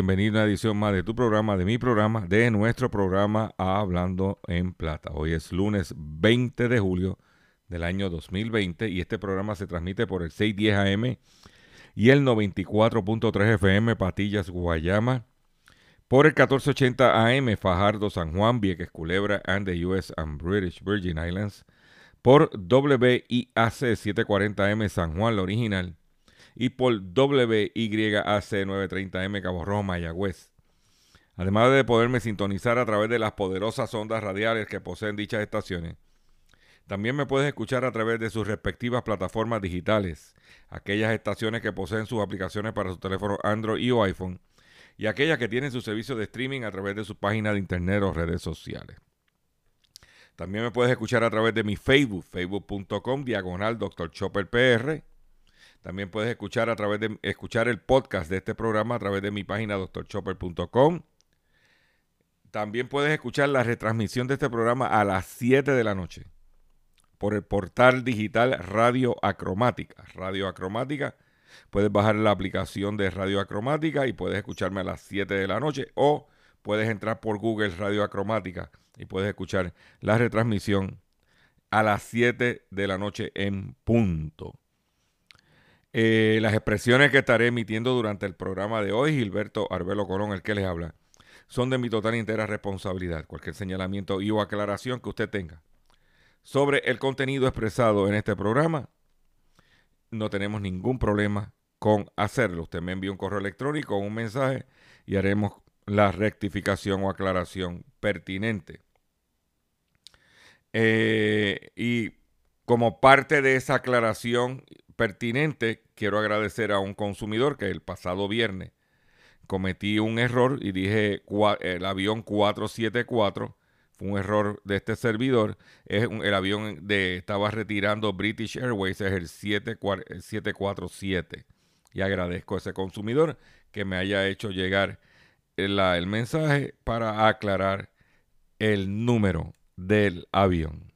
Saludos a una edición más de tu programa, de mi programa, de nuestro programa Hablando en Plata. Hoy es lunes 20 de julio del año 2020 y este programa se transmite por el 610 AM y el 94.3 FM Patillas Guayama, por el 1480 AM Fajardo San Juan, Vieques Culebra and the US and British Virgin Islands, por WIAC 740M San Juan, la original, y por WYAC 930M Cabo Rojo, Mayagüez. Además de poderme sintonizar a través de las poderosas ondas radiales que poseen dichas estaciones, también me puedes escuchar a través de sus respectivas plataformas digitales, aquellas estaciones que poseen sus aplicaciones para su teléfono Android y o iPhone, y aquellas que tienen su servicio de streaming a través de su página de internet o redes sociales. También me puedes escuchar a través de mi Facebook, facebook.com, diagonal. Chopper PR. También puedes escuchar a través de escuchar el podcast de este programa a través de mi página drchopper.com. También puedes escuchar la retransmisión de este programa a las 7 de la noche por el portal digital Radio Acromática. Radio Acromática. Puedes bajar la aplicación de Radio Acromática y puedes escucharme a las 7 de la noche o puedes entrar por Google Radio Acromática y puedes escuchar la retransmisión a las 7 de la noche en punto. Eh, las expresiones que estaré emitiendo durante el programa de hoy, Gilberto Arbelo Colón, el que les habla, son de mi total y entera responsabilidad. Cualquier señalamiento y o aclaración que usted tenga sobre el contenido expresado en este programa, no tenemos ningún problema con hacerlo. Usted me envía un correo electrónico o un mensaje y haremos la rectificación o aclaración pertinente. Eh, y como parte de esa aclaración pertinente, quiero agradecer a un consumidor que el pasado viernes cometí un error y dije el avión 474 un error de este servidor. Es el avión de estaba retirando British Airways, es el 747. Y agradezco a ese consumidor que me haya hecho llegar el mensaje para aclarar el número del avión.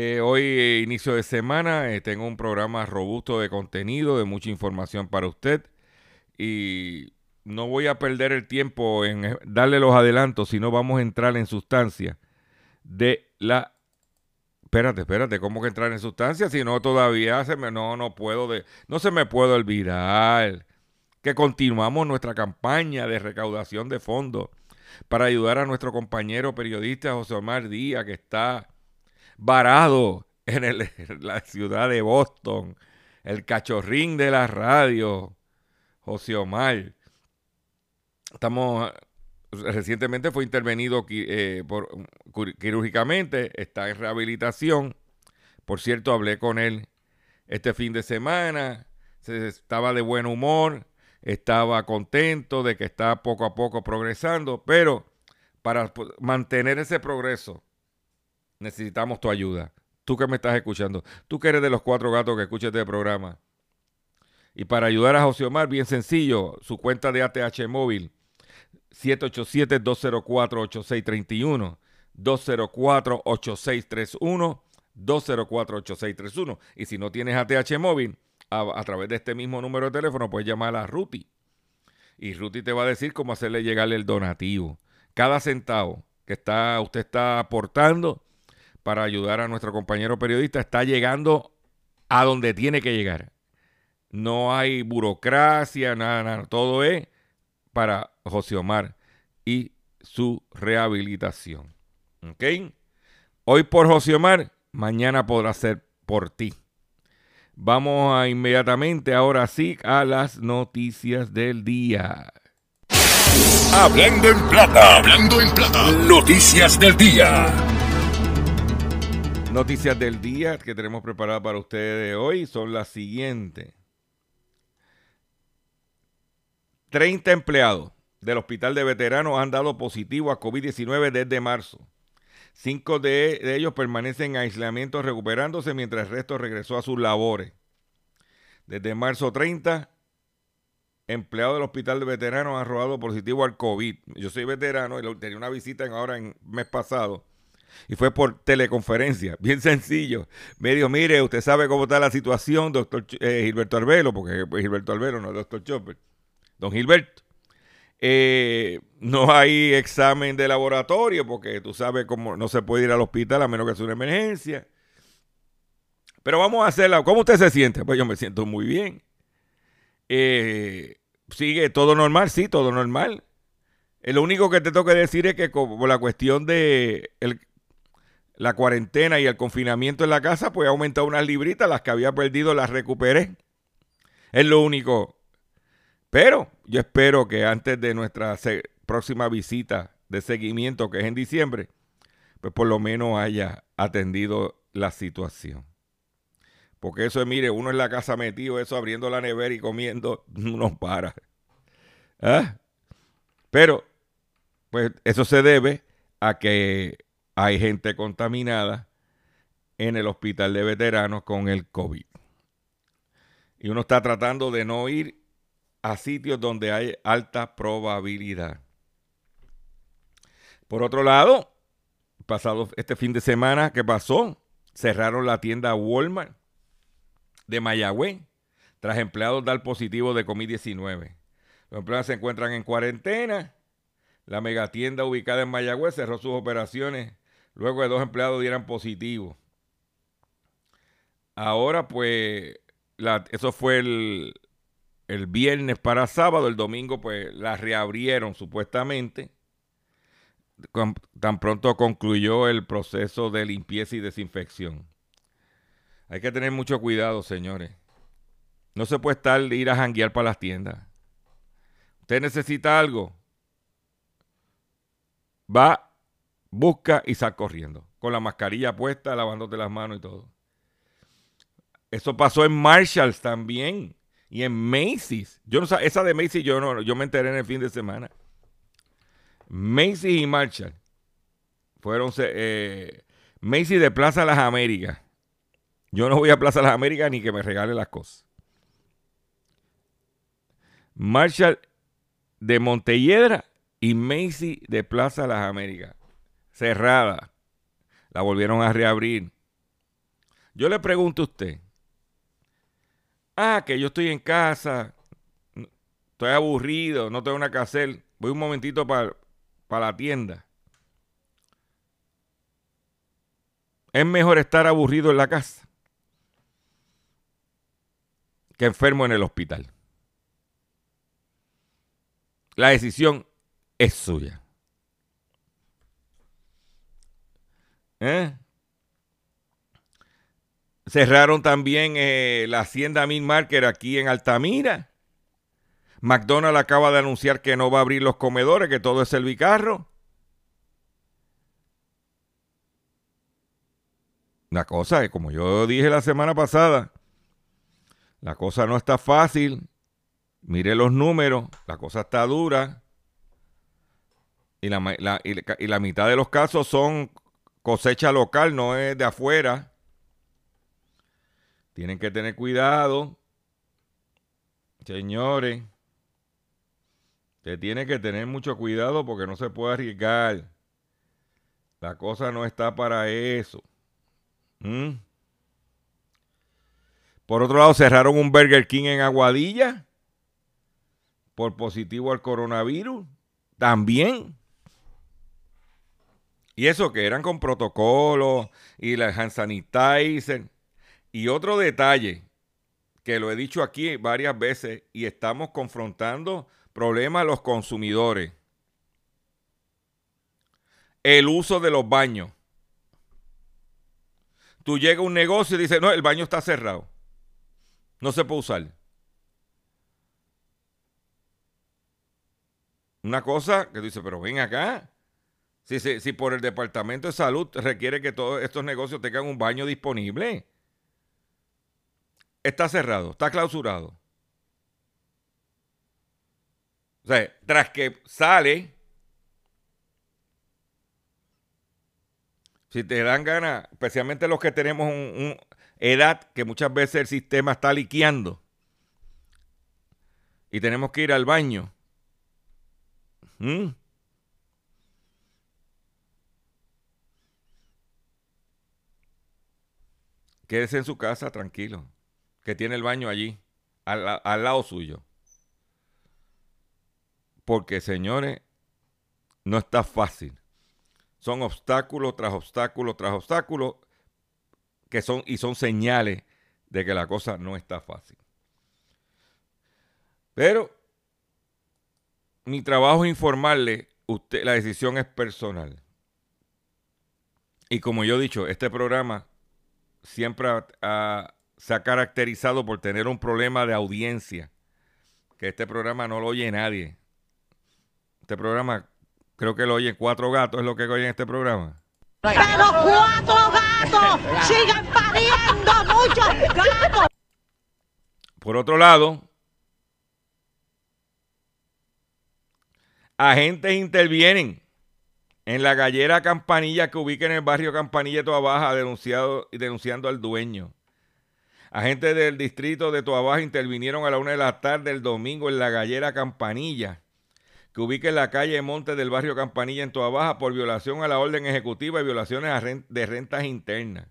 Eh, hoy, inicio de semana, eh, tengo un programa robusto de contenido, de mucha información para usted. Y no voy a perder el tiempo en eh, darle los adelantos, sino vamos a entrar en sustancia de la... Espérate, espérate, ¿cómo que entrar en sustancia? Si no, todavía se me... No, no puedo... De, no se me puede olvidar que continuamos nuestra campaña de recaudación de fondos para ayudar a nuestro compañero periodista José Omar Díaz, que está varado en, la ciudad de Boston, el cachorrín de la radio, José Omar Estamos recientemente fue intervenido eh, quirúrgicamente, está en rehabilitación. Por cierto, hablé con él este fin de semana, se, estaba de buen humor, estaba contento de que está poco a poco progresando, pero para mantener ese progreso necesitamos tu ayuda. Tú que me estás escuchando, tú que eres de los cuatro gatos que escuchas este programa. Y para ayudar a José Omar, bien sencillo, su cuenta de ATH móvil 787-204-8631, 204-8631, 204-8631. Y si no tienes ATH móvil, a, través de este mismo número de teléfono puedes llamar a Ruti. Y Ruti te va a decir cómo hacerle llegar el donativo. Cada centavo que está, usted está aportando para ayudar a nuestro compañero periodista está llegando a donde tiene que llegar. No hay burocracia, nada, nada. Todo es para José Omar y su rehabilitación. ¿Ok? Hoy por José Omar, mañana podrá ser por ti. Vamos a inmediatamente, ahora sí, a las noticias del día. Hablando en plata, hablando en plata, noticias del día. Noticias del día que tenemos preparadas para ustedes hoy son las siguientes. 30 empleados del Hospital de Veteranos han dado positivo a COVID-19 desde marzo. Cinco de, ellos permanecen en aislamiento recuperándose mientras el resto regresó a sus labores. Desde marzo 30, empleados del Hospital de Veteranos han robado positivo al COVID. Yo soy veterano y tenía una visita ahora en mes pasado y fue por teleconferencia, bien sencillo. Me dijo, mire, usted sabe cómo está la situación, doctor eh, Gilberto Arbelo, porque Gilberto Arbelo no es doctor Chopper. Don Gilberto, eh, no hay examen de laboratorio porque tú sabes cómo no se puede ir al hospital a menos que sea una emergencia. Pero vamos a hacerla. ¿Cómo usted se siente? Pues yo me siento muy bien. Eh, sigue todo normal, sí, todo normal. Lo único que te tengo que decir es que como la cuestión de la cuarentena y el confinamiento en la casa, pues ha aumentado unas libritas, las que había perdido las recuperé. Es lo único pero yo espero que antes de nuestra próxima visita de seguimiento, que es en diciembre, pues por lo menos haya atendido la situación. Porque eso es, mire, uno en la casa metido, eso abriendo la nevera y comiendo, no para. ¿Ah? Pero, pues eso se debe a que hay gente contaminada en el hospital de veteranos con el COVID. Y uno está tratando de no ir a sitios donde hay alta probabilidad. Por otro lado, pasado este fin de semana, ¿qué pasó? Cerraron la tienda Walmart de Mayagüez tras empleados dar positivo de COVID-19. Los empleados se encuentran en cuarentena. La megatienda ubicada en Mayagüez cerró sus operaciones luego de dos empleados dieran positivo. Ahora, pues, eso fue el, el viernes para sábado, el domingo pues la reabrieron supuestamente. Tan pronto concluyó el proceso de limpieza y desinfección. Hay que tener mucho cuidado, señores. No se puede estar ir a janguear para las tiendas. Usted necesita algo. Va, busca y sale corriendo. Con la mascarilla puesta, lavándote las manos y todo. Eso pasó en Marshalls también. Y en Macy's, yo no sé, esa de Macy's yo no, yo me enteré en el fin de semana. Macy's y Marshall fueron eh, Macy's de Plaza Las Américas. Yo no voy a Plaza Las Américas ni que me regale las cosas. Marshall de Montelledra y Macy's de Plaza Las Américas. Cerrada. La volvieron a reabrir. Yo le pregunto a usted, Ah, que yo estoy en casa, estoy aburrido, no tengo una que hacer. Voy un momentito para la tienda. Es mejor estar aburrido en la casa que enfermo en el hospital. La decisión es suya. ¿Eh? Cerraron también eh, la hacienda Min Market aquí en Altamira. McDonald's acaba de anunciar que no va a abrir los comedores, que todo es el bicarro. La cosa es, como yo dije la semana pasada, la cosa no está fácil. Mire los números, la cosa está dura. Y la mitad de los casos son cosecha local, no es de afuera. Tienen que tener cuidado. Señores, usted tiene que tener mucho cuidado porque no se puede arriesgar. La cosa no está para eso. ¿Mm? Por otro lado, cerraron un Burger King en Aguadilla por positivo al coronavirus. También. Y eso que eran con protocolo y la hand sanitizer. Y otro detalle, que lo he dicho aquí varias veces y estamos confrontando problemas a los consumidores. el uso de los baños. Tú llegas a un negocio y dices, no, el baño está cerrado. No se puede usar. Una cosa que tú dices, pero ven acá. Si, si, por el Departamento de Salud requiere que todos estos negocios tengan un baño disponible. Está cerrado, está clausurado. O sea, tras que sale, si te dan ganas, especialmente los que tenemos un, edad que muchas veces el sistema está liqueando y tenemos que ir al baño. ¿Mm? Quédese en su casa tranquilo, que tiene el baño allí, al, al lado suyo. Porque, señores, no está fácil. Son obstáculos tras obstáculos tras obstáculos que son y son señales de que la cosa no está fácil. Pero mi trabajo es informarle, usted, la decisión es personal. Y como yo he dicho, este programa siempre se ha caracterizado por tener un problema de audiencia, que este programa no lo oye nadie. Este programa, creo que lo oyen cuatro gatos, es lo que oyen este programa. Pero cuatro gatos sigan pariendo muchos gatos. Por otro lado, agentes intervienen en la gallera Campanilla que ubica en el barrio Campanilla de Toa Baja, denunciado, denunciando al dueño. Agentes del distrito de Toa Baja intervinieron a la una de la tarde el domingo en la gallera Campanilla que ubica en la calle Monte del barrio Campanilla en Toa Baja por violación a la orden ejecutiva y violaciones de rentas internas.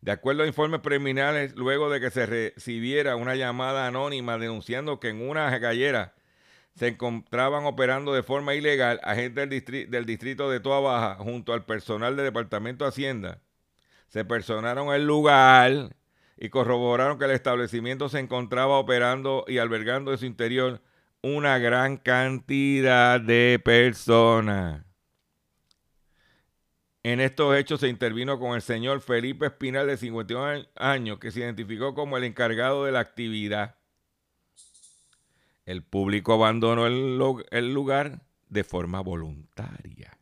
De acuerdo a informes preliminares, luego de que se recibiera una llamada anónima denunciando que en una gallera se encontraban operando de forma ilegal agentes del, del distrito de Toa Baja junto al personal del Departamento de Hacienda, se personaron el lugar y corroboraron que el establecimiento se encontraba operando y albergando en su interior una gran cantidad de personas. En estos hechos se intervino con el señor Felipe Espinal de 51 años, que se identificó como el encargado de la actividad. El público abandonó el, lugar de forma voluntaria.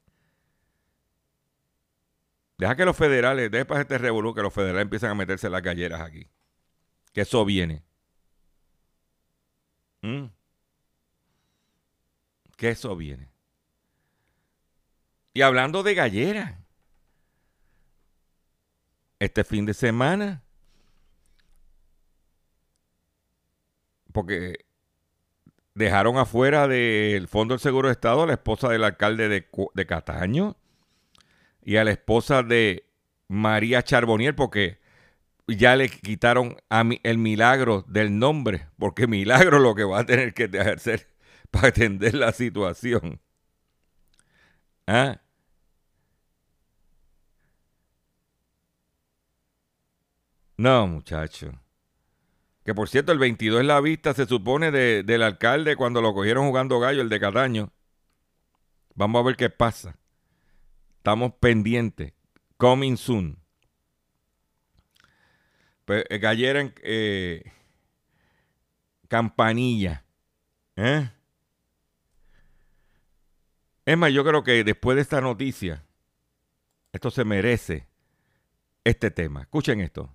Deja que los federales, después de este revolú, que los federales empiezan a meterse las galleras aquí. Que eso viene. ¿Mm? que eso viene. Y hablando de gallera, este fin de semana, porque dejaron afuera del Fondo del Seguro de Estado a la esposa del alcalde de, de Cataño y a la esposa de María Charbonier, porque ya le quitaron a el milagro del nombre, porque milagro lo que va a tener que hacer para atender la situación. ¿Ah? No, muchacho. Que por cierto, el 22 es la vista, se supone, del alcalde cuando lo cogieron jugando gallo, el de Cataño. Vamos a ver qué pasa. Estamos pendientes. Coming soon. Pues, eh, en eh, Campanilla. ¿Eh? Es más, yo creo que después de esta noticia, esto se merece este tema. Escuchen esto.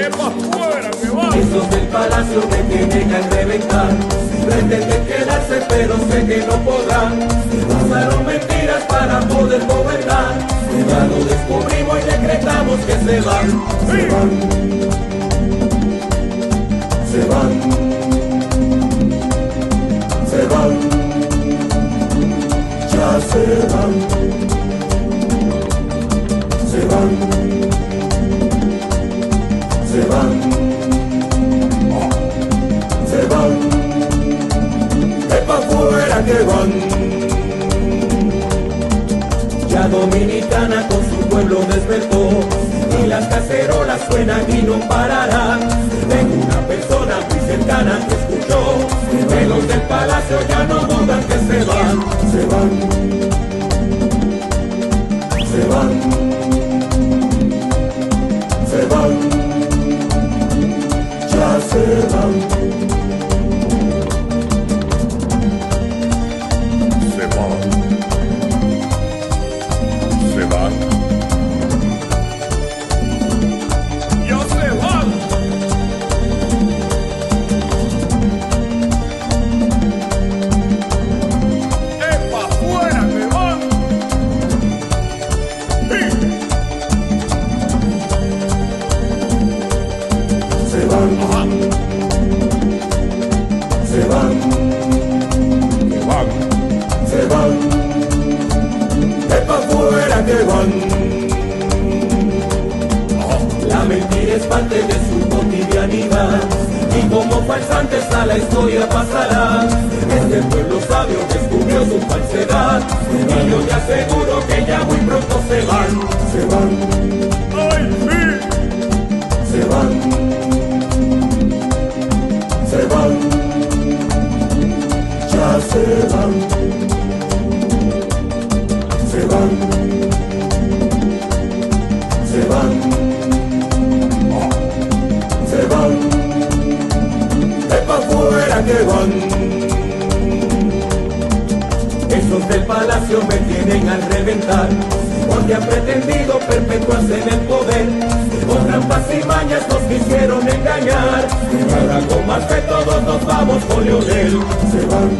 ¡Es más fuera que van! Esos del palacio me tienen que reventar. Pretenden quedarse, pero sé que no podrán. Usaron mentiras para poder gobernar. Ya lo descubrimos y decretamos que se van. Se van. van, se van, ya se van, se van, se van, se van, que pa' fuera que van. Ya Dominicana con su pueblo despertó y las cacerolas suenan y no pararán. Tengo una persona muy cercana que escuchó que los del palacio ya no dudan que se van, se van, se van, ya La mentira es parte de su cotidianidad. Y como falsantes a la historia pasará. Este pueblo sabio descubrió su falsedad. Y yo te aseguro que ya muy pronto se van, se van, ¡Ay, sí! se van, se van, ya se van, se van, van. Esos del palacio me tienen al reventar, porque han pretendido perpetuarse en el poder. Con trampas y mañas nos quisieron engañar, y ahora con más que todos nos vamos con Leonel. Se van,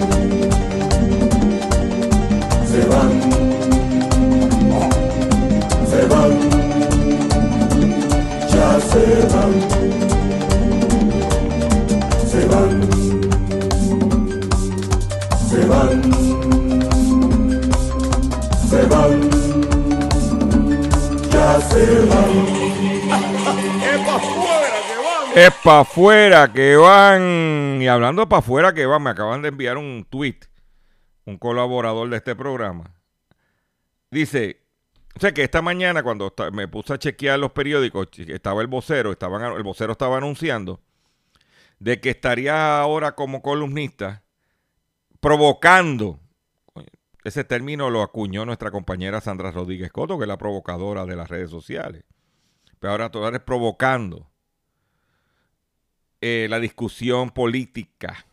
se van, se van, ya se van, Es para afuera que van. Y hablando para afuera que van, me acaban de enviar un tweet, un colaborador de este programa. Dice, o sea que esta mañana cuando me puse a chequear los periódicos, estaba el vocero, estaban, el vocero estaba anunciando de que estaría ahora como columnista provocando. Ese término lo acuñó nuestra compañera Sandra Rodríguez Coto, que es la provocadora de las redes sociales. Pero ahora todo es provocando eh, la discusión política.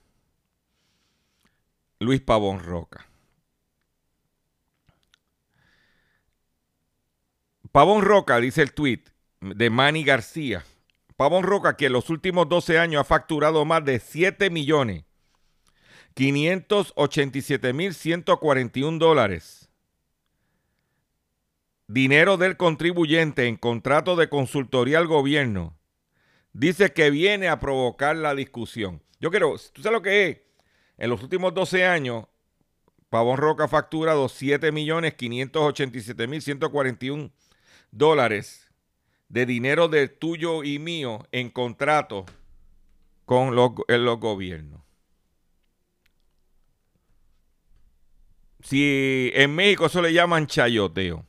Luis Pavón Roca. Pavón Roca, dice el tweet de Manny García. Pavón Roca, que en los últimos 12 años ha facturado más de 7 millones 587 mil 141 dólares. Dinero del contribuyente en contrato de consultoría al gobierno dice que viene a provocar la discusión. Yo quiero, ¿tú sabes lo que es? En los últimos 12 años, Pavón Roca ha facturado 7 millones 587 mil 141 dólares de dinero de tuyo y mío en contrato con los gobiernos. Si en México eso le llaman chayoteo.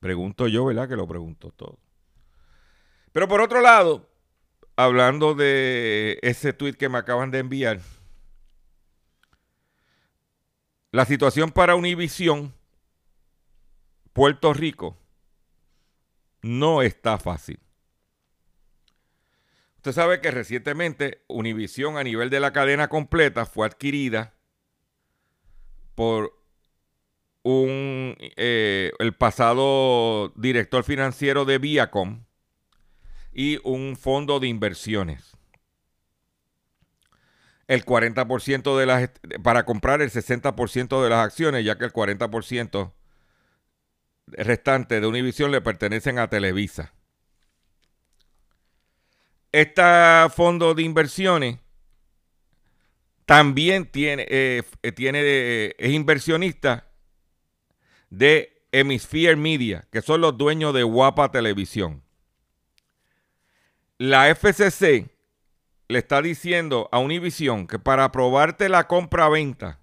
Pregunto yo, ¿verdad? Que lo pregunto todo. Pero por otro lado, hablando de ese tweet que me acaban de enviar, la situación para Univisión, Puerto Rico, no está fácil. Usted sabe que recientemente Univisión a nivel de la cadena completa fue adquirida por un, eh, el pasado director financiero de Viacom y un fondo de inversiones. El 40% de las, para comprar el 60% de las acciones, ya que el 40% restante de Univision le pertenecen a Televisa. Este fondo de inversiones también tiene, eh, tiene eh, es inversionista de Hemisphere Media, que son los dueños de Guapa Televisión. La FCC le está diciendo a Univision que para aprobarte la compra-venta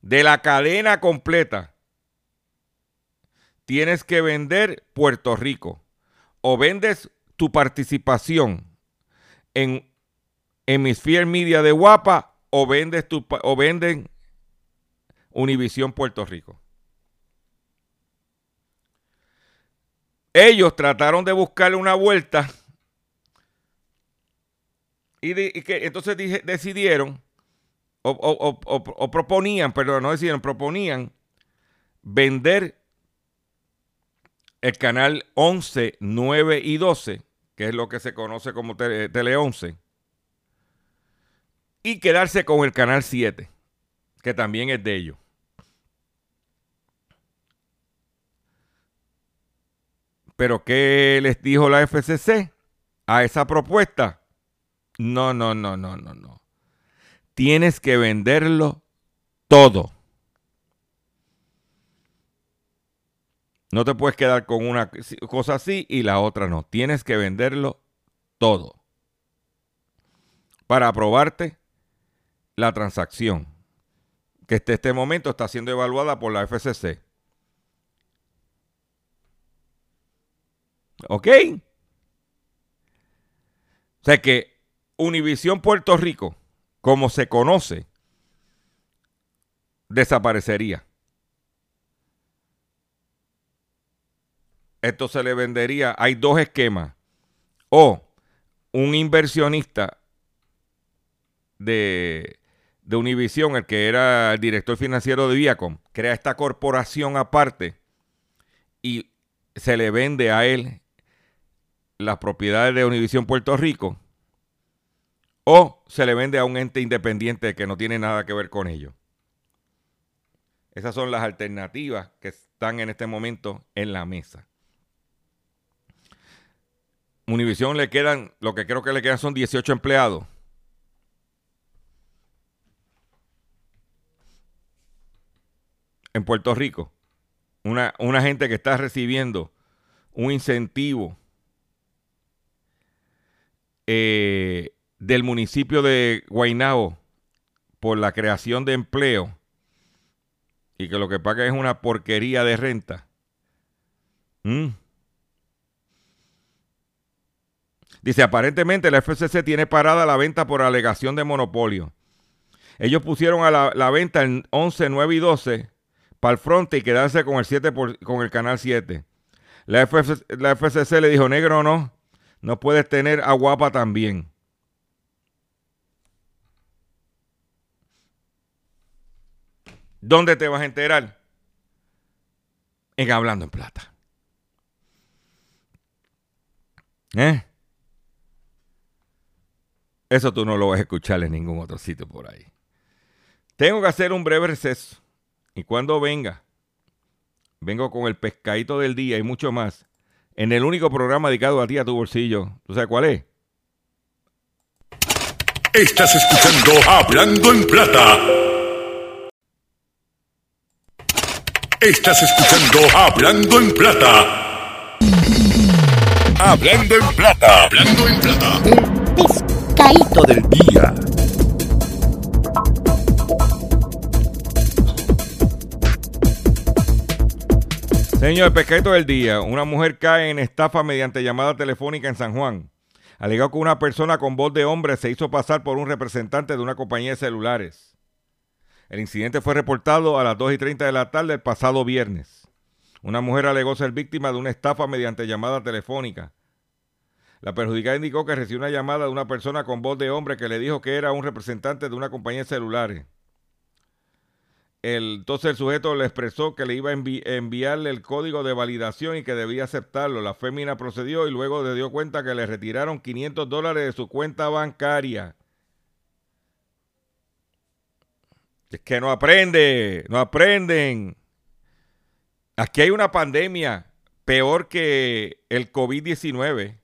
de la cadena completa, tienes que vender Puerto Rico. O vendes tu participación en Hemisphere Media de Guapa o vendes tu, o venden Univisión Puerto Rico. Ellos trataron de buscarle una vuelta y, que entonces decidieron o, proponían, perdón, no decidieron, proponían vender el canal 11, 9 y 12, que es lo que se conoce como Tele, 11, y quedarse con el canal 7, que también es de ellos. Pero ¿qué les dijo la FCC a esa propuesta? No, no, no, no, no, no. Tienes que venderlo todo. No te puedes quedar con una cosa así y la otra no. Tienes que venderlo todo. Para aprobarte la transacción que en este momento está siendo evaluada por la FCC. ¿Ok? O sea que Univisión Puerto Rico, como se conoce, desaparecería. Esto se le vendería. Hay dos esquemas. O un inversionista de, Univision, el que era el director financiero de Viacom, crea esta corporación aparte y se le vende a él las propiedades de Univision Puerto Rico o se le vende a un ente independiente que no tiene nada que ver con ello. Esas son las alternativas que están en este momento en la mesa. Univision le quedan, lo que creo que le quedan son 18 empleados. En Puerto Rico. Una, una gente que está recibiendo un incentivo eh, del municipio de Guaynabo por la creación de empleo y que lo que paga es una porquería de renta. ¿Mm? Dice, aparentemente la FCC tiene parada la venta por alegación de monopolio. Ellos pusieron a la, venta en 11, 9 y 12 para el frente y quedarse con el 7 con el canal 7. La FCC, la FCC le dijo, negro no, no puedes tener a guapa también. ¿Dónde te vas a enterar? En Hablando en Plata. ¿Eh? Eso tú no lo vas a escuchar en ningún otro sitio por ahí. Tengo que hacer un breve receso. Y cuando venga, vengo con el pescadito del día y mucho más. En el único programa dedicado a ti, a tu bolsillo. ¿Tú sabes cuál es? Estás escuchando Hablando en Plata. Estás escuchando Hablando en Plata. Hablando en Plata. Hablando en Plata. El pescadito del día. Señor, el pescadito del día. Una mujer cae en estafa mediante llamada telefónica en San Juan. Alegó que una persona con voz de hombre se hizo pasar por un representante de una compañía de celulares. El incidente fue reportado a las 2 y 30 de la tarde el pasado viernes. Una mujer alegó ser víctima de una estafa mediante llamada telefónica. La perjudicada indicó que recibió una llamada de una persona con voz de hombre que le dijo que era un representante de una compañía de celulares. entonces el sujeto le expresó que le iba a enviarle el código de validación y que debía aceptarlo. La fémina procedió y luego le dio cuenta que le retiraron 500 dólares de su cuenta bancaria. Es que no aprende, no aprenden. Aquí hay una pandemia peor que el COVID-19.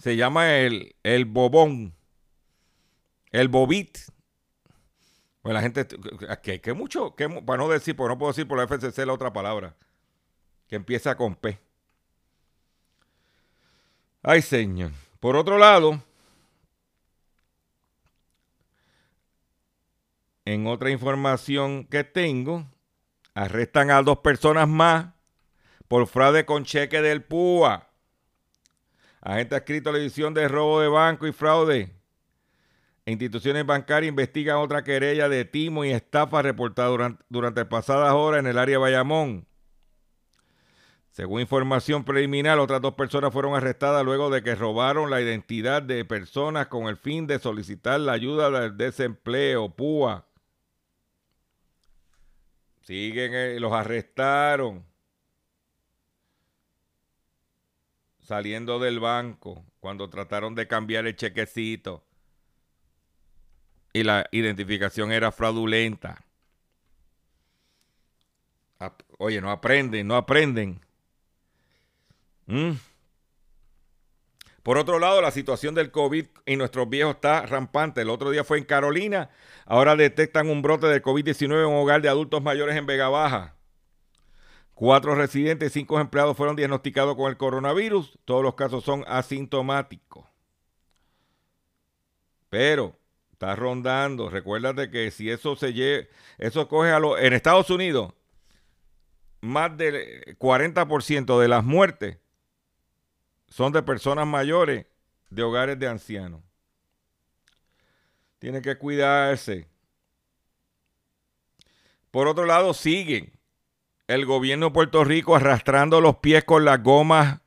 Se llama el, el bobón, el bobit. Pues la gente, que, que mucho, que, para no decir, porque no puedo decir por la FCC la otra palabra, que empieza con P. Ay, señor. Por otro lado, en otra información que tengo, arrestan a dos personas más por fraude con cheque del PUA. Agente escrito a la edición de robo de banco y fraude. Instituciones bancarias investigan otra querella de timo y estafa reportada durante, durante pasadas horas en el área de Bayamón. Según información preliminar, otras dos personas fueron arrestadas luego de que robaron la identidad de personas con el fin de solicitar la ayuda del desempleo, PUA. Siguen, eh, los arrestaron. Saliendo del banco cuando trataron de cambiar el chequecito. Y la identificación era fraudulenta. Oye, no aprenden, no aprenden. Mm. Por otro lado, la situación del COVID en nuestros viejos está rampante. El otro día fue en Carolina. Ahora detectan un brote de COVID-19 en un hogar de adultos mayores en Vega Baja. Cuatro residentes y cinco empleados fueron diagnosticados con el coronavirus. Todos los casos son asintomáticos. Pero está rondando. Recuérdate que si eso se lleva, eso coge a los. En Estados Unidos, más del 40% de las muertes son de personas mayores de hogares de ancianos. Tiene que cuidarse. Por otro lado, siguen el gobierno de Puerto Rico arrastrando los pies con las gomas,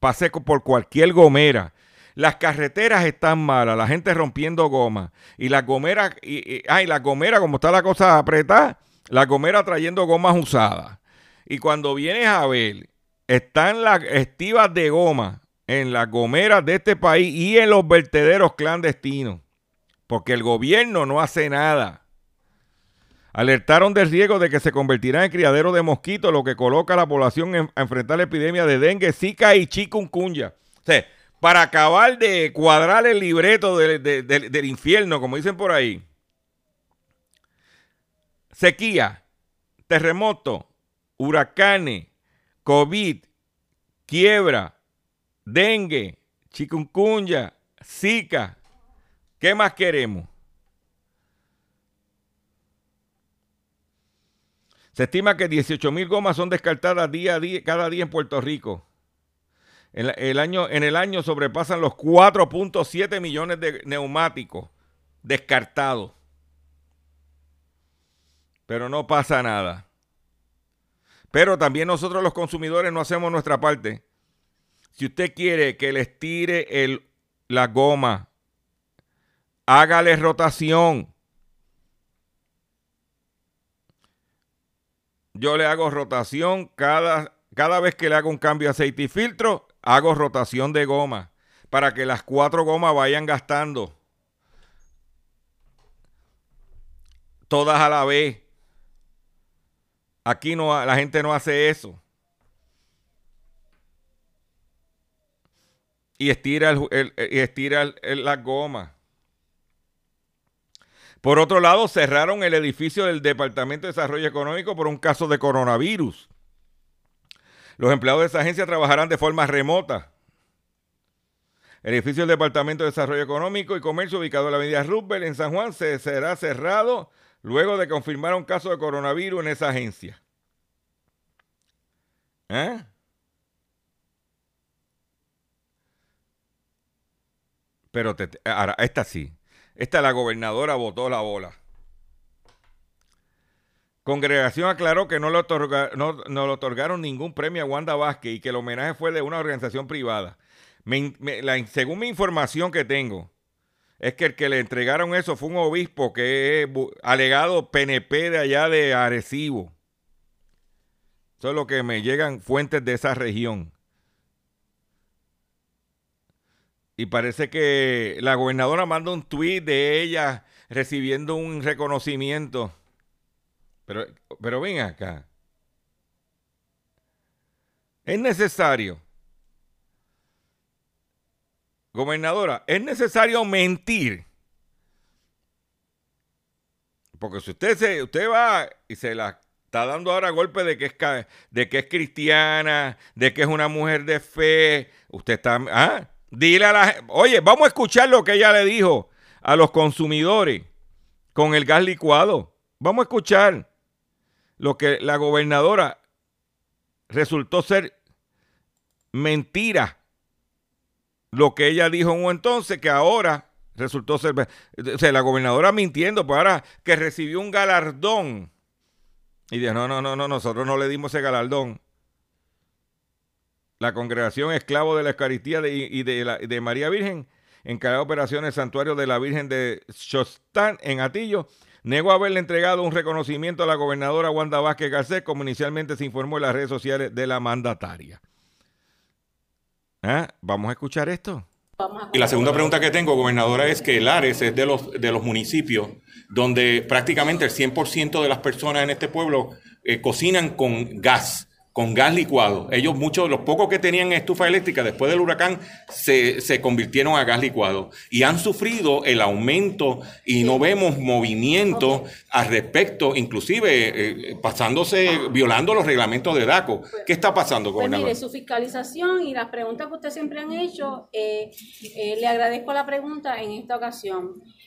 pase por cualquier gomera. Las carreteras están malas, la gente rompiendo gomas. Y las gomeras, y, ay, la gomera, como está la cosa apretada, la gomera trayendo gomas usadas. Y cuando vienes a ver están las estivas de goma en las gomeras de este país y en los vertederos clandestinos, porque el gobierno no hace nada. Alertaron del riesgo de que se convertirá en criadero de mosquitos, lo que coloca a la población a enfrentar la epidemia de dengue, zika y chikungunya. O sea, para acabar de cuadrar el libreto del infierno, como dicen por ahí. Sequía, terremoto, huracanes, COVID, quiebra, dengue, chikungunya, zika. ¿Qué más queremos? Se estima que 18 mil gomas son descartadas día a día, cada día en Puerto Rico. En el, año, en el año sobrepasan los 4.7 millones de neumáticos descartados. Pero no pasa nada. Pero también nosotros los consumidores no hacemos nuestra parte. Si usted quiere que les tire el, la goma, hágale rotación. Yo le hago rotación cada, cada vez que le hago un cambio de aceite y filtro, hago rotación de goma para que las cuatro gomas vayan gastando todas a la vez. Aquí no, la gente no hace eso. Y estira, el, y estira la goma. Por otro lado, cerraron el edificio del Departamento de Desarrollo Económico por un caso de coronavirus. Los empleados de esa agencia trabajarán de forma remota. El edificio del Departamento de Desarrollo Económico y Comercio, ubicado en la avenida Roosevelt en San Juan, se será cerrado luego de confirmar un caso de coronavirus en esa agencia. ¿Eh? Pero ahora, esta sí. Esta la gobernadora votó la bola. Congregación aclaró que no le, no, le otorgaron ningún premio a Wanda Vázquez y que el homenaje fue de una organización privada. según mi información que tengo, es que el que le entregaron eso fue un obispo que es alegado PNP de allá de Arecibo. Eso es lo que me llegan fuentes de esa región. Y parece que la gobernadora manda un tweet de ella recibiendo un reconocimiento. Pero, pero ven acá. Es necesario gobernadora, es necesario mentir. Porque si usted se, usted va y se la está dando ahora golpe de que es de que es cristiana, de que es una mujer de fe, usted está, ah, dile a la, oye, vamos a escuchar lo que ella le dijo a los consumidores con el gas licuado. Vamos a escuchar lo que la gobernadora resultó ser mentira. Lo que ella dijo en un entonces que ahora resultó ser o sea, la gobernadora mintiendo pues ahora que recibió un galardón. Y dijo no no no no nosotros no le dimos ese galardón la congregación esclavo de la Eucaristía de- y de, la- de María Virgen encargada de operaciones santuario de la Virgen de Chostán en Atillo negó haberle entregado un reconocimiento a la gobernadora Wanda Vázquez Garcés como inicialmente se informó en las redes sociales de la mandataria. ¿Ah? vamos a escuchar esto Y la segunda pregunta que tengo, gobernadora, es que Lares es de los, de los municipios donde prácticamente el 100% de las personas en este pueblo eh, cocinan con gas, con gas licuado. Ellos, muchos, los pocos que tenían estufa eléctrica después del huracán, se, se convirtieron a gas licuado y han sufrido el aumento y no vemos movimiento al respecto, inclusive eh, pasándose, violando los reglamentos de DACO. ¿Qué está pasando, Pues gobernadora? mire, su fiscalización y las preguntas que ustedes siempre han hecho, eh, eh, le agradezco la pregunta en esta ocasión.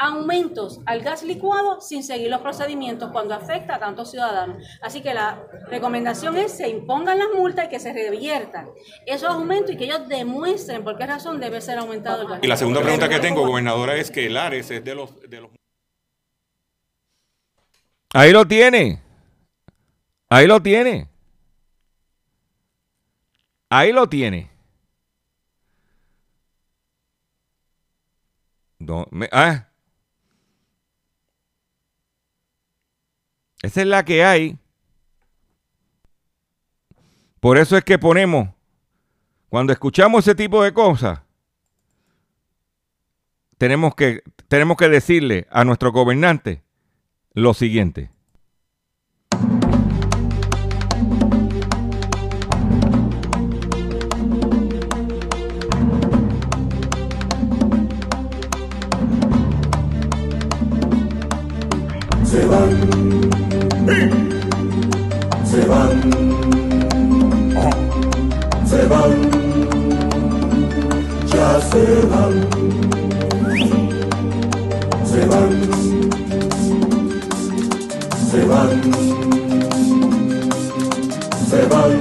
aumentos al gas licuado sin seguir los procedimientos cuando afecta a tantos ciudadanos. Así que la recomendación es se impongan las multas y que se reviertan esos aumentos y que ellos demuestren por qué razón debe ser aumentado el gas. Y la segunda pregunta que tengo, gobernadora, es que Lares es de los, de los Ahí lo tiene. Ahí lo tiene. Ahí lo tiene. No, me- ah. Esa es la que hay. Por eso es que ponemos, cuando escuchamos ese tipo de cosas, tenemos que, tenemos que decirle a nuestro gobernante lo siguiente. Van, se van, se van, se van,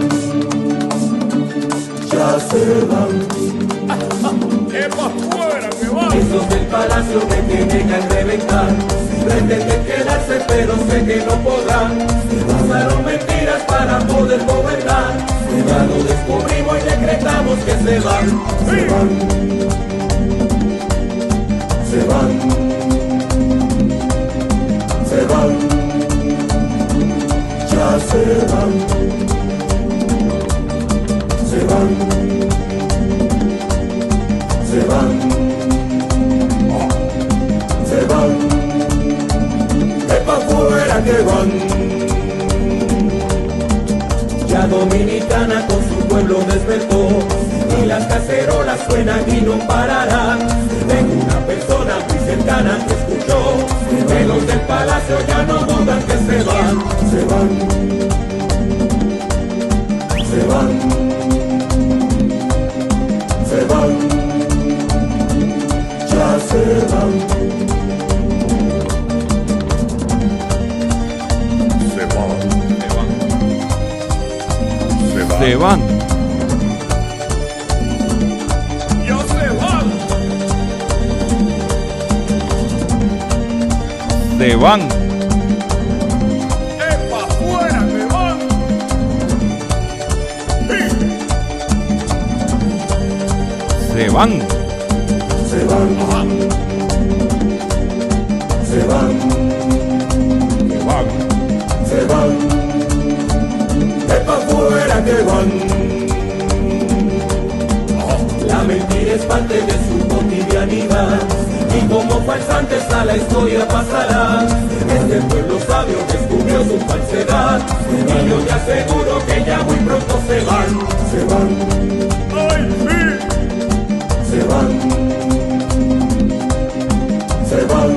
ya se van. Esos del palacio me tienen al reventar. Pretenden quedarse, pero sé que no podrán. Usaron mentiras para poder gobernar. Ya lo descubrimos y decretamos que se van. Se van. Van. Se van. Ya se van. Se van. Se van. Se van. De pa' fuera que van. Ya Dominicana con su pueblo despertó y las cacerolas suenan y no pararán. Cercana que escuchó que los del palacio ya no dudan que se van, se van, se van, se van, ya se van. Se van. Se van. Se se van. Se van. ¡Epa, fuera que van! Se van. Se van, se van, Se van. se van, de pa' fuera que van. La mentira es parte de su cotidianidad como falsantes a la historia pasará. Este pueblo sabio descubrió su falsedad. Y yo te aseguro que ya muy pronto se van, se van, ¡Ay, sí! se van, se van,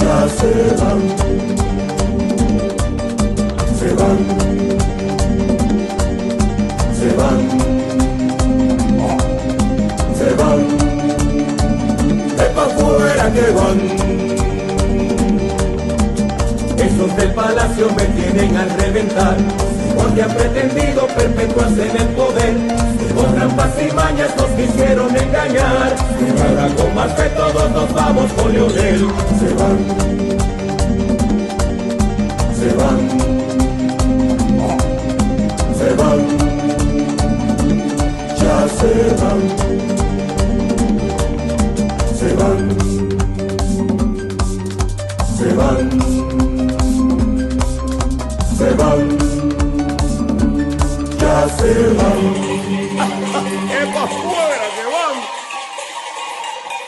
ya se van, se van, se van, van. Esos del palacio me tienen al reventar, porque han pretendido perpetuarse en el poder. Con trampas y mañas nos quisieron engañar, y ahora con más que todos nos vamos con Leonel. Se van, se van, se van, ya se van,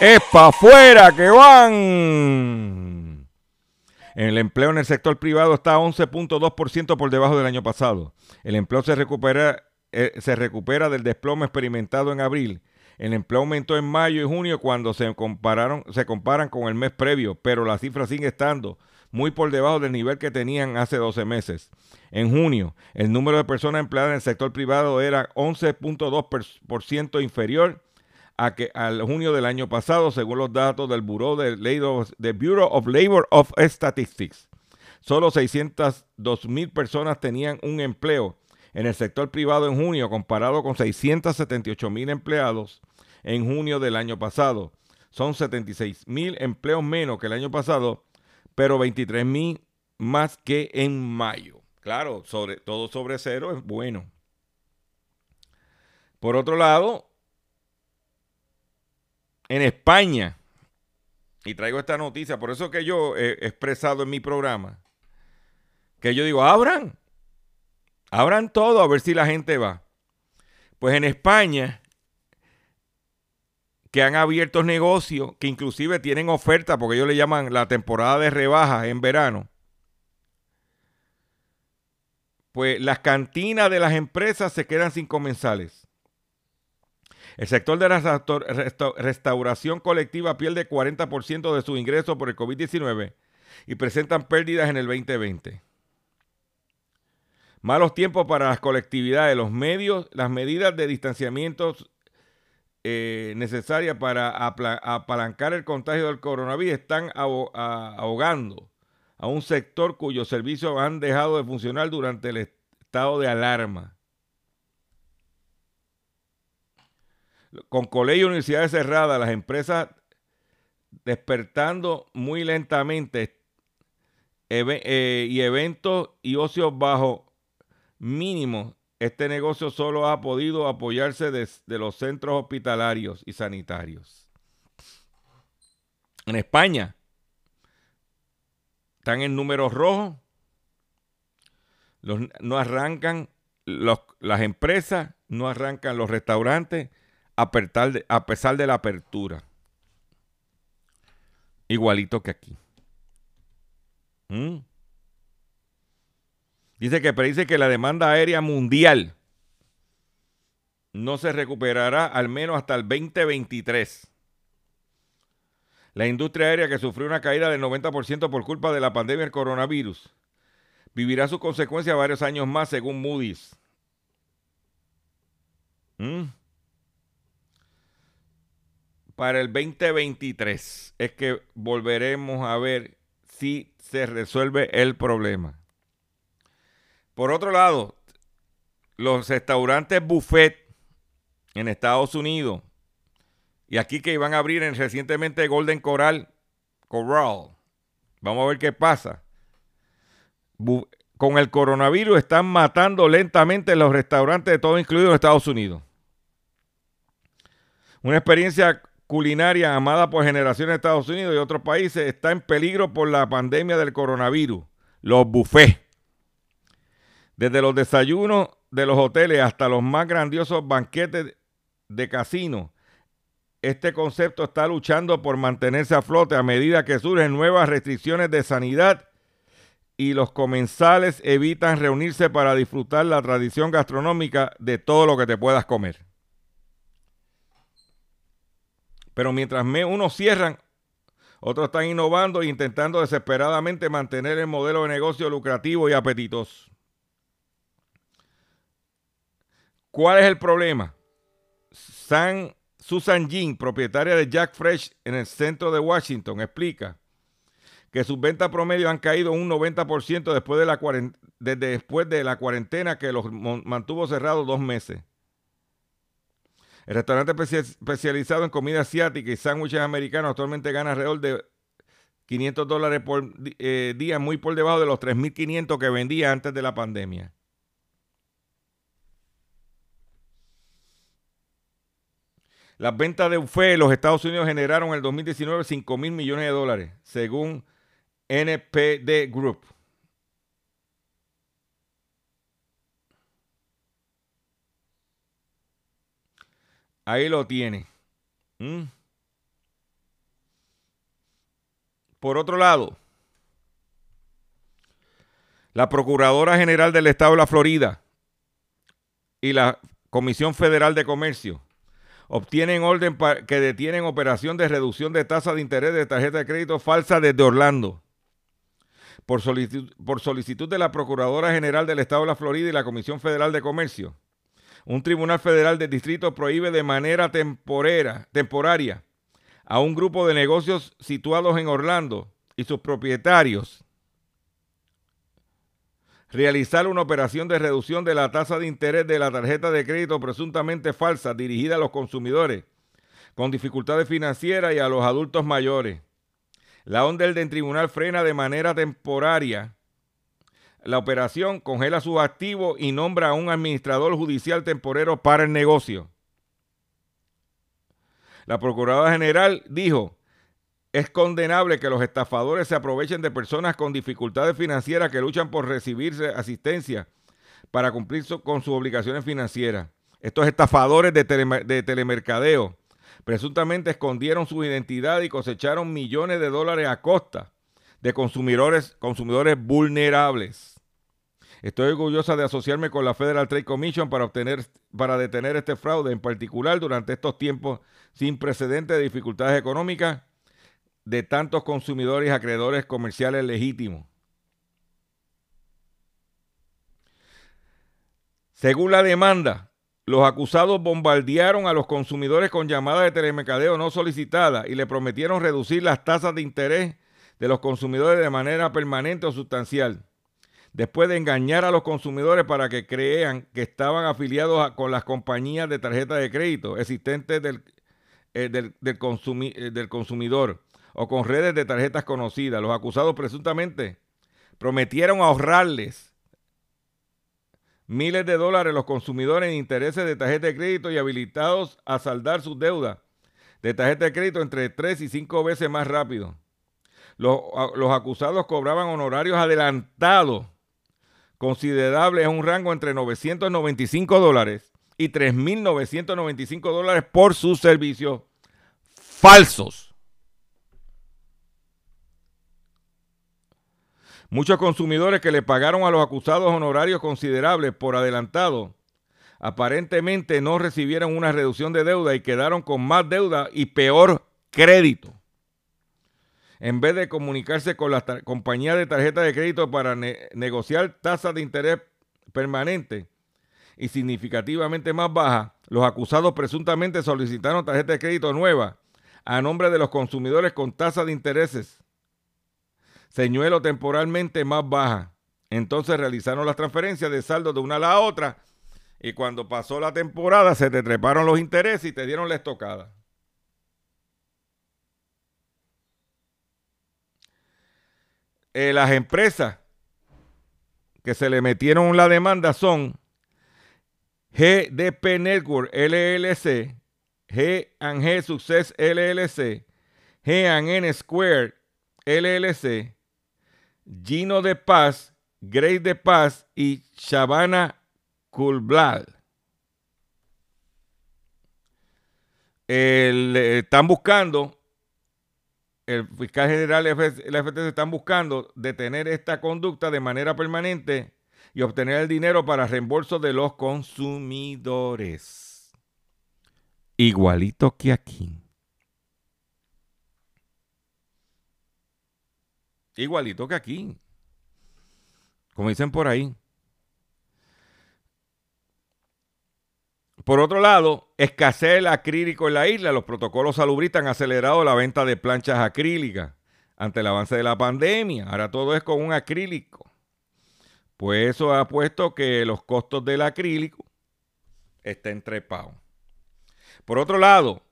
Es para afuera que van. El empleo en el sector privado está 11.2% por debajo del año pasado. El empleo se recupera, eh, se recupera del desplome experimentado en abril. El empleo aumentó en mayo y junio cuando se, compararon, se comparan con el mes previo, pero la cifra sigue estando muy por debajo del nivel que tenían hace 12 meses. En junio, el número de personas empleadas en el sector privado era 11.2% inferior a que al junio del año pasado, según los datos del Bureau de Bureau of Labor of Statistics. Solo 602 mil personas tenían un empleo en el sector privado en junio, comparado con 678 mil empleados en junio del año pasado. Son 76 mil empleos menos que el año pasado, pero 23 mil más que en mayo. Claro, sobre, todo sobre cero es bueno. Por otro lado, en España, y traigo esta noticia, por eso que yo he expresado en mi programa, que yo digo, abran, abran todo a ver si la gente va. Pues en España, que han abierto negocios, que inclusive tienen oferta, porque ellos le llaman la temporada de rebajas en verano, pues las cantinas de las empresas se quedan sin comensales. El sector de la resta- resta- restauración colectiva pierde 40% de sus ingresos por el COVID-19 y presentan pérdidas en el 2020. Malos tiempos para las colectividades, los medios, las medidas de distanciamiento eh, necesarias para apalancar el contagio del coronavirus están ahogando a un sector cuyos servicios han dejado de funcionar durante el estado de alarma. Con colegios y universidades cerradas, las empresas despertando muy lentamente eh, y eventos y ocios bajo mínimo, este negocio solo ha podido apoyarse de, los centros hospitalarios y sanitarios. En España están en números rojos, no arrancan las empresas, no arrancan los restaurantes a pesar de, a pesar de la apertura. Igualito que aquí. ¿Mm? Dice que predice que la demanda aérea mundial no se recuperará al menos hasta el 2023. La industria aérea que sufrió una caída del 90% por culpa de la pandemia del coronavirus vivirá sus consecuencias varios años más según Moody's. ¿Mm? Para el 2023 es que volveremos a ver si se resuelve el problema. Por otro lado, los restaurantes buffet en Estados Unidos y aquí que iban a abrir en, recientemente Golden Coral Corral. Vamos a ver qué pasa. con el coronavirus están matando lentamente los restaurantes de todo incluido en Estados Unidos. Una experiencia culinaria amada por generaciones de Estados Unidos y otros países está en peligro por la pandemia del coronavirus. Los buffets. Desde los desayunos de los hoteles hasta los más grandiosos banquetes de casino, este concepto está luchando por mantenerse a flote a medida que surgen nuevas restricciones de sanidad y los comensales evitan reunirse para disfrutar la tradición gastronómica de todo lo que te puedas comer. Pero mientras unos cierran, otros están innovando e intentando desesperadamente mantener el modelo de negocio lucrativo y apetitoso. ¿Cuál es el problema? San Susan Jean, propietaria de Jack Fresh en el centro de Washington, explica que sus ventas promedio han caído un 90% después de, la después de la cuarentena que los mantuvo cerrados dos meses. El restaurante especializado en comida asiática y sándwiches americanos actualmente gana alrededor de 500 dólares por eh, día, muy por debajo de los 3.500 que vendía antes de la pandemia. Las ventas de UFE en los Estados Unidos generaron en el 2019 5 mil millones de dólares, según NPD Group. Ahí lo tiene. ¿Mm? Por otro lado, la Procuradora General del Estado de la Florida y la Comisión Federal de Comercio obtienen orden que detienen operación de reducción de tasa de interés de tarjeta de crédito falsa desde Orlando. Por solicitud, por solicitud de la Procuradora General del Estado de la Florida y la Comisión Federal de Comercio, un tribunal federal del distrito prohíbe de manera temporera, temporaria a un grupo de negocios situados en Orlando y sus propietarios realizar una operación de reducción de la tasa de interés de la tarjeta de crédito presuntamente falsa dirigida a los consumidores con dificultades financieras y a los adultos mayores. La onda del tribunal frena de manera temporaria la operación, congela sus activos y nombra a un administrador judicial temporero para el negocio. La Procuradora General dijo, es condenable que los estafadores se aprovechen de personas con dificultades financieras que luchan por recibir asistencia para cumplir con sus obligaciones financieras. Estos estafadores de, telemercadeo presuntamente escondieron su identidad y cosecharon millones de dólares a costa de consumidores, consumidores vulnerables. Estoy orgullosa de asociarme con la Federal Trade Commission para, obtener, para detener este fraude, en particular durante estos tiempos sin precedentes de dificultades económicas de tantos consumidores y acreedores comerciales legítimos. Según la demanda, los acusados bombardearon a los consumidores con llamadas de telemercadeo no solicitadas y le prometieron reducir las tasas de interés de los consumidores de manera permanente o sustancial. Después de engañar a los consumidores para que crean que estaban afiliados con las compañías de tarjeta de crédito existentes del, eh, del, eh, del consumidor o con redes de tarjetas conocidas. Los acusados presuntamente prometieron ahorrarles miles de dólares a los consumidores en intereses de tarjeta de crédito y habilitados a saldar sus deudas de tarjeta de crédito entre tres y cinco veces más rápido. Los, acusados cobraban honorarios adelantados considerables en un rango entre 995 dólares y 3.995 dólares por sus servicios falsos. Muchos consumidores que le pagaron a los acusados honorarios considerables por adelantado aparentemente no recibieron una reducción de deuda y quedaron con más deuda y peor crédito. En vez de comunicarse con la compañía de tarjeta de crédito para negociar tasas de interés permanente y significativamente más bajas, los acusados presuntamente solicitaron tarjeta de crédito nueva a nombre de los consumidores con tasas de intereses señuelo temporalmente más baja. Entonces realizaron las transferencias de saldo de una a la otra y cuando pasó la temporada se te treparon los intereses y te dieron la estocada. Eh, las empresas que se le metieron la demanda son GDP Network LLC, G&G Success LLC, G&N Square LLC, Gino de Paz, Grace de Paz y Shabana Kulblad. El, eh, están buscando, el fiscal general de la FTC están buscando detener esta conducta de manera permanente y obtener el dinero para reembolso de los consumidores. Igualito que aquí. Igualito que aquí. Como dicen por ahí. Por otro lado, escasez el acrílico en la isla. Los protocolos salubristas han acelerado la venta de planchas acrílicas ante el avance de la pandemia. Ahora todo es con un acrílico. Pues eso ha puesto que los costos del acrílico estén trepados. Por otro lado,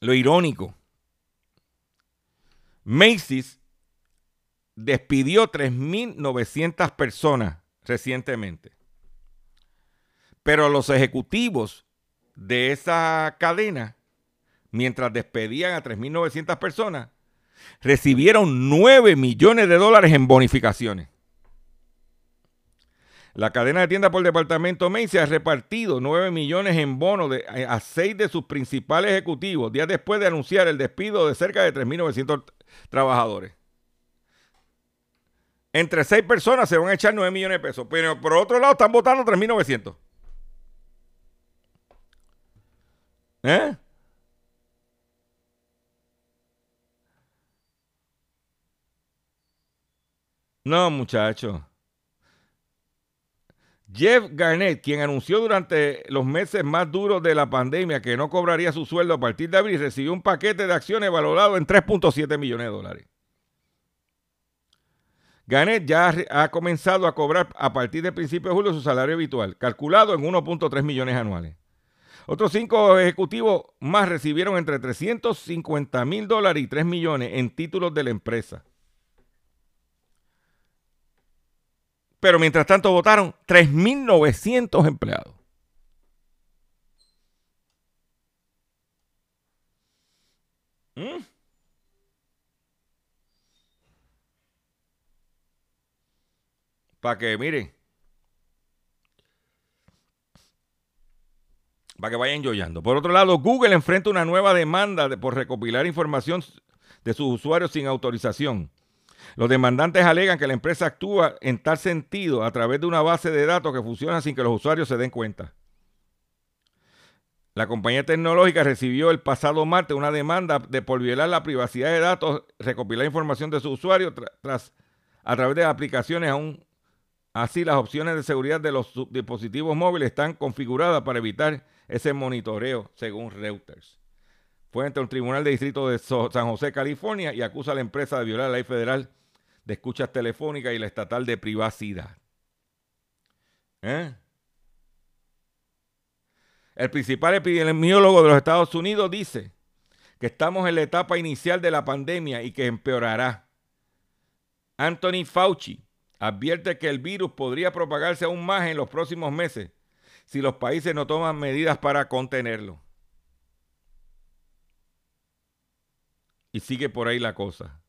lo irónico, Macy's despidió 3.900 personas recientemente. Pero los ejecutivos de esa cadena, mientras despedían a 3.900 personas, recibieron 9 millones de dólares en bonificaciones. La cadena de tiendas por departamento Macy ha repartido 9 millones en bonos a 6 de sus principales ejecutivos, días después de anunciar el despido de cerca de 3.900 trabajadores. Entre 6 personas se van a echar 9 millones de pesos, pero por otro lado están votando 3.900. ¿Eh? No, muchachos. Jeff Garnett, quien anunció durante los meses más duros de la pandemia que no cobraría su sueldo a partir de abril, recibió un paquete de acciones valorado en 3.7 millones de dólares. Garnett ya ha comenzado a cobrar a partir del principio de julio su salario habitual, calculado en 1.3 millones anuales. Otros cinco ejecutivos más recibieron entre 350 mil dólares y 3 millones en títulos de la empresa. Pero mientras tanto votaron 3.900 empleados. ¿Mm? Para que, miren, para que vayan yoyando. Por otro lado, Google enfrenta una nueva demanda por recopilar información de sus usuarios sin autorización. Los demandantes alegan que la empresa actúa en tal sentido a través de una base de datos que funciona sin que los usuarios se den cuenta. La compañía tecnológica recibió el pasado martes una demanda de por violar la privacidad de datos, recopilar información de sus usuarios tras a través de aplicaciones aún así las opciones de seguridad de los dispositivos móviles están configuradas para evitar ese monitoreo, según Reuters. Fue ante un tribunal de distrito de San José, California, y acusa a la empresa de violar la ley federal de escuchas telefónicas y la estatal de privacidad. ¿Eh? El principal epidemiólogo de los Estados Unidos dice que estamos en la etapa inicial de la pandemia y que empeorará. Anthony Fauci advierte que el virus podría propagarse aún más en los próximos meses si los países no toman medidas para contenerlo. Y sigue por ahí la cosa.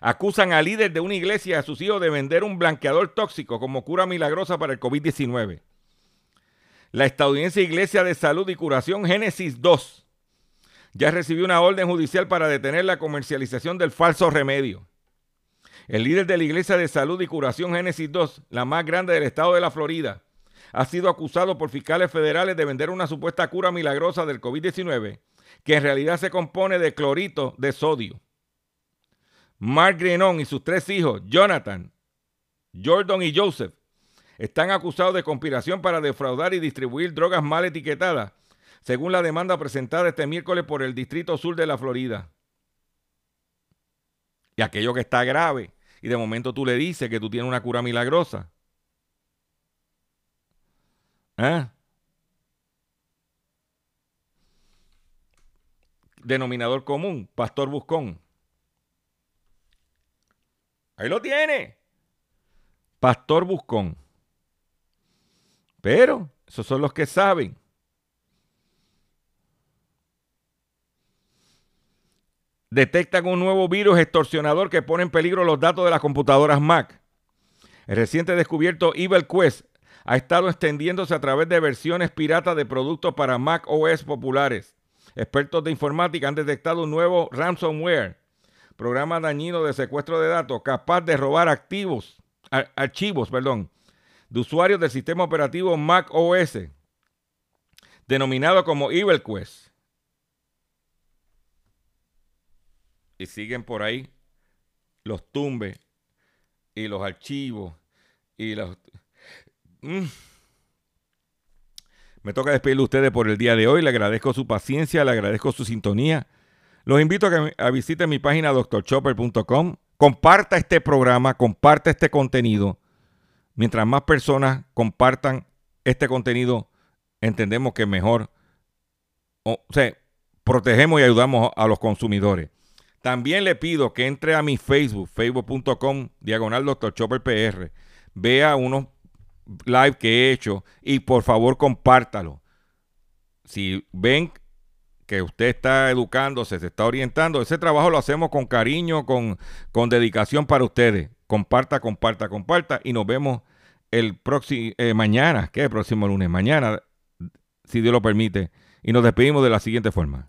Acusan al líder de una iglesia y a sus hijos de vender un blanqueador tóxico como cura milagrosa para el COVID-19. La estadounidense Iglesia de Salud y Curación Génesis 2 ya recibió una orden judicial para detener la comercialización del falso remedio. El líder de la Iglesia de Salud y Curación Génesis 2, la más grande del estado de la Florida, ha sido acusado por fiscales federales de vender una supuesta cura milagrosa del COVID-19, que en realidad se compone de clorito de sodio. Mark Grenon y sus tres hijos, Jonathan, Jordan y Joseph, están acusados de conspiración para defraudar y distribuir drogas mal etiquetadas, según la demanda presentada este miércoles por el Distrito Sur de la Florida. Y aquello que está grave y de momento tú le dices que tú tienes una cura milagrosa. ¿Eh? denominador común, Pastor Buscón. Ahí lo tiene. Pastor Buscón. Pero esos son los que saben. Detectan un nuevo virus extorsionador que pone en peligro los datos de las computadoras Mac. El reciente descubierto Evil Quest ha estado extendiéndose a través de versiones piratas de productos para Mac OS populares. Expertos de informática han detectado un nuevo ransomware, programa dañino de secuestro de datos capaz de robar activos, archivos, perdón, de usuarios del sistema operativo Mac OS, denominado como Evil Quest. Y siguen por ahí los tumbes y los archivos y los... Mm. Me toca despedirle a ustedes por el día de hoy. Le agradezco su paciencia, le agradezco su sintonía. Los invito a que visiten mi página doctorchopper.com. Comparta este programa, comparta este contenido. Mientras más personas compartan este contenido, entendemos que mejor, o sea, protegemos y ayudamos a los consumidores. También le pido que entre a mi Facebook, facebook.com, diagonal Dr. Chopper PR. Vea unos live que he hecho y por favor compártalo. Si ven que usted está educándose, se está orientando, ese trabajo lo hacemos con cariño, con, con dedicación para ustedes. Comparta, comparta, comparta y nos vemos el próximo eh, mañana, ¿qué? El próximo lunes, mañana, si Dios lo permite. Y nos despedimos de la siguiente forma.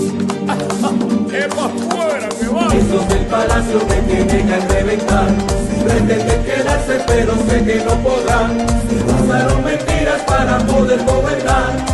Esos del palacio me tienen que reventar. Pretenden quedarse, pero sé que no podrán. Usaron mentiras para poder gobernar.